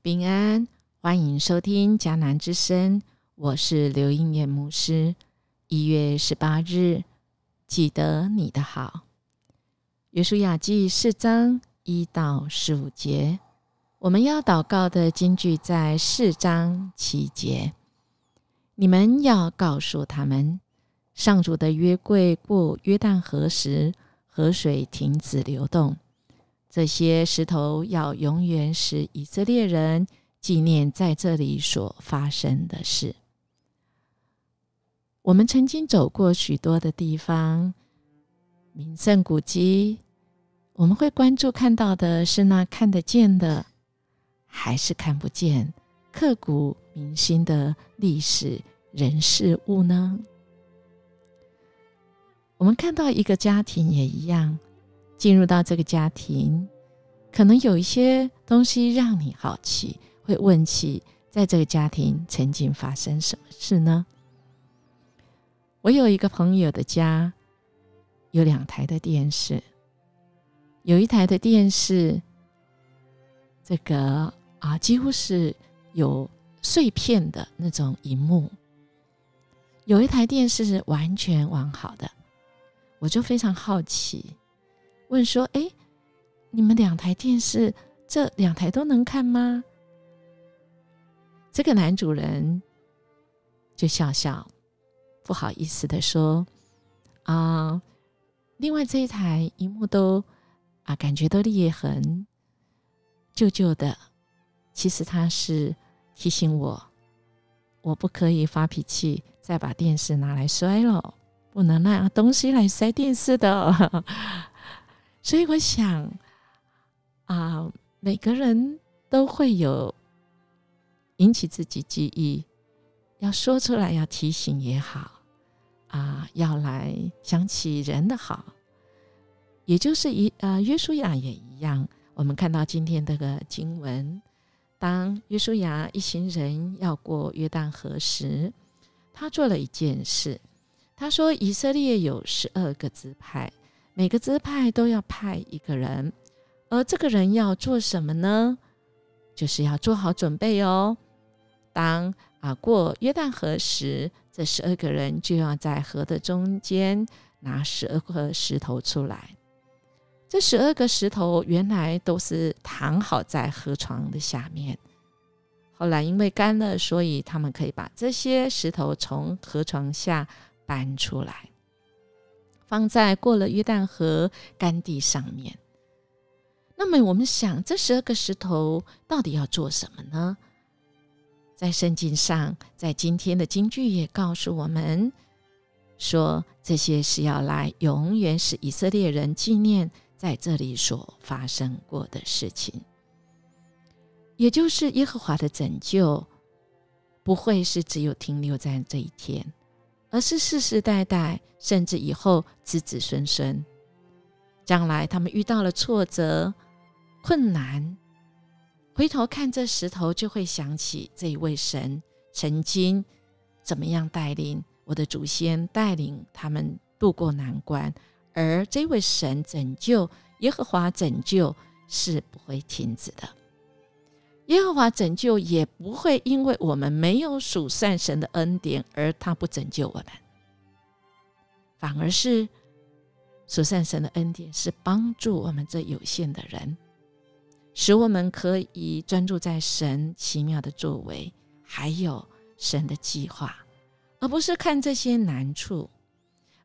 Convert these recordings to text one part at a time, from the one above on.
平安，欢迎收听迦南之声，我是刘英念牧师。一月十八日，记得你的好。约书亚记四章一到十五节，我们要祷告的经句在四章七节。你们要告诉他们，上主的约柜过约旦河时，河水停止流动。这些石头要永远使以色列人纪念在这里所发生的事。我们曾经走过许多的地方，名胜古迹，我们会关注看到的是那看得见的，还是看不见、刻骨铭心的历史人事物呢？我们看到一个家庭也一样。进入到这个家庭，可能有一些东西让你好奇，会问起在这个家庭曾经发生什么事呢？我有一个朋友的家有两台的电视，有一台的电视，这个啊几乎是有碎片的那种荧幕，有一台电视是完全完好的，我就非常好奇。问说：“哎，你们两台电视，这两台都能看吗？”这个男主人就笑笑，不好意思的说：“啊，另外这一台荧幕都啊，感觉都裂痕，旧旧的。其实他是提醒我，我不可以发脾气，再把电视拿来摔了，不能拿东西来摔电视的。” 所以我想啊，每个人都会有引起自己记忆，要说出来，要提醒也好啊，要来想起人的好，也就是一呃，约书亚也一样。我们看到今天这个经文，当约书亚一行人要过约旦河时，他做了一件事。他说：“以色列有十二个支派。”每个支派都要派一个人，而这个人要做什么呢？就是要做好准备哦。当啊过约旦河时，这十二个人就要在河的中间拿十二颗石头出来。这十二个石头原来都是躺好在河床的下面，后来因为干了，所以他们可以把这些石头从河床下搬出来。放在过了约旦河干地上面。那么我们想，这十二个石头到底要做什么呢？在圣经上，在今天的经句也告诉我们说，这些是要来永远使以色列人纪念在这里所发生过的事情，也就是耶和华的拯救不会是只有停留在这一天。而是世世代代，甚至以后子子孙孙，将来他们遇到了挫折、困难，回头看这石头，就会想起这一位神曾经怎么样带领我的祖先，带领他们渡过难关。而这位神拯救耶和华拯救是不会停止的。耶和华拯救也不会因为我们没有属善神的恩典而他不拯救我们，反而是属善神的恩典是帮助我们这有限的人，使我们可以专注在神奇妙的作为，还有神的计划，而不是看这些难处，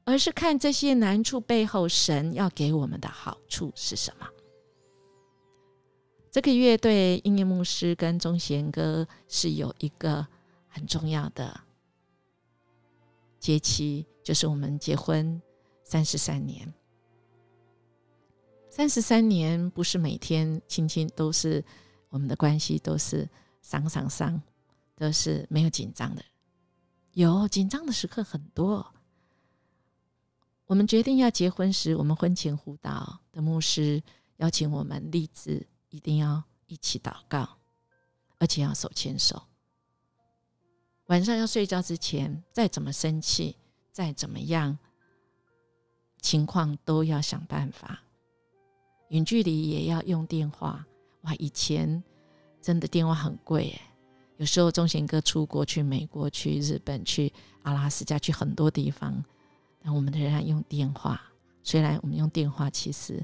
而是看这些难处背后神要给我们的好处是什么。这个月对音乐牧师跟钟贤哥是有一个很重要的节期，就是我们结婚三十三年。三十三年不是每天亲亲都是我们的关系都是伤伤伤，都是没有紧张的，有紧张的时刻很多。我们决定要结婚时，我们婚前辅导的牧师邀请我们立志。一定要一起祷告，而且要手牵手。晚上要睡觉之前，再怎么生气，再怎么样情况，都要想办法。远距离也要用电话。哇，以前真的电话很贵耶。有时候钟贤哥出国去美国、去日本、去阿拉斯加、去很多地方，但我们仍然用电话。虽然我们用电话，其实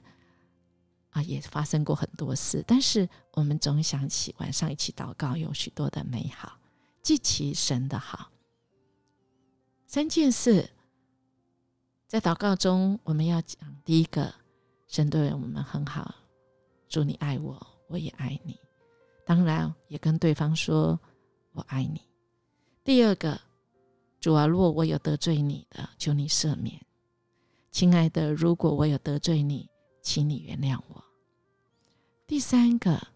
也发生过很多事，但是我们总想起晚上一起祷告有许多的美好，记起神的好。三件事在祷告中我们要讲：第一个，神对我们很好，祝你爱我，我也爱你。当然也跟对方说。我爱你。第二个，主啊，若我有得罪你的，求你赦免。亲爱的，如果我有得罪你，请你原谅我。第三个，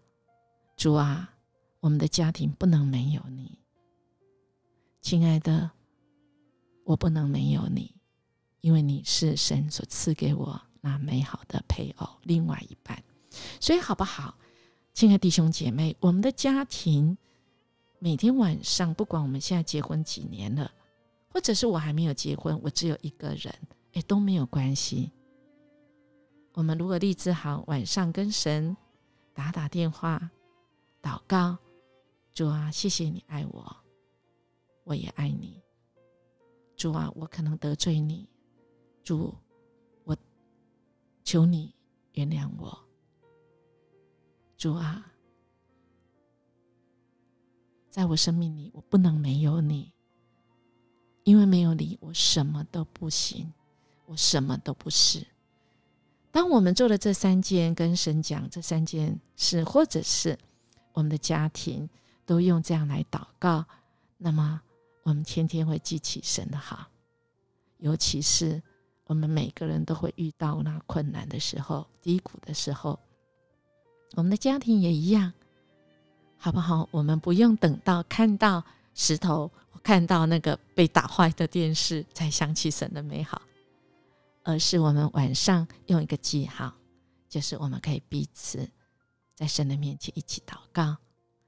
主啊，我们的家庭不能没有你。亲爱的，我不能没有你，因为你是神所赐给我那美好的配偶，另外一半。所以，好不好，亲爱弟兄姐妹，我们的家庭。每天晚上，不管我们现在结婚几年了，或者是我还没有结婚，我只有一个人，哎，都没有关系。我们如果立志好，晚上跟神打打电话，祷告，主啊，谢谢你爱我，我也爱你。主啊，我可能得罪你，主，我求你原谅我。主啊。在我生命里，我不能没有你，因为没有你，我什么都不行，我什么都不是。当我们做了这三件，跟神讲这三件事，或者是我们的家庭都用这样来祷告，那么我们天天会记起神的好。尤其是我们每个人都会遇到那困难的时候、低谷的时候，我们的家庭也一样。好不好？我们不用等到看到石头，看到那个被打坏的电视，才想起神的美好，而是我们晚上用一个记号，就是我们可以彼此在神的面前一起祷告，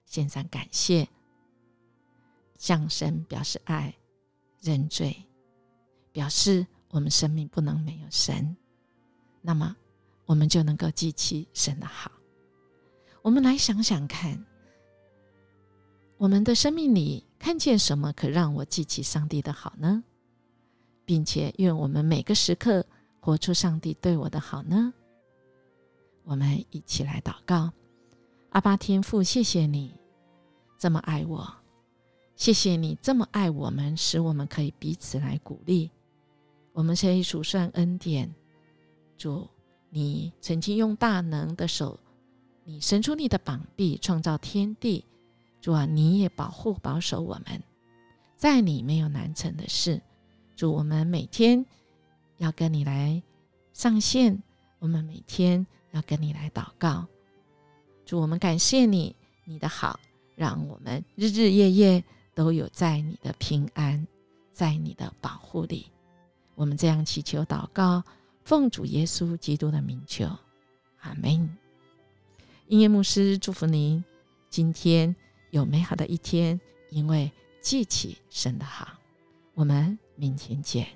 献上感谢，向神表示爱，认罪，表示我们生命不能没有神，那么我们就能够记起神的好。我们来想想看。我们的生命里看见什么可让我记起上帝的好呢？并且愿我们每个时刻活出上帝对我的好呢？我们一起来祷告：阿巴天父，谢谢你这么爱我，谢谢你这么爱我们，使我们可以彼此来鼓励。我们可以数算恩典，主，你曾经用大能的手，你伸出你的膀臂，创造天地。主啊，你也保护保守我们，在你没有难成的事。祝，我们每天要跟你来上线，我们每天要跟你来祷告。祝，我们感谢你，你的好，让我们日日夜夜都有在你的平安，在你的保护里。我们这样祈求祷告，奉主耶稣基督的名求，阿门。音乐牧师祝福您，今天。有美好的一天，因为记起神的好。我们明天见。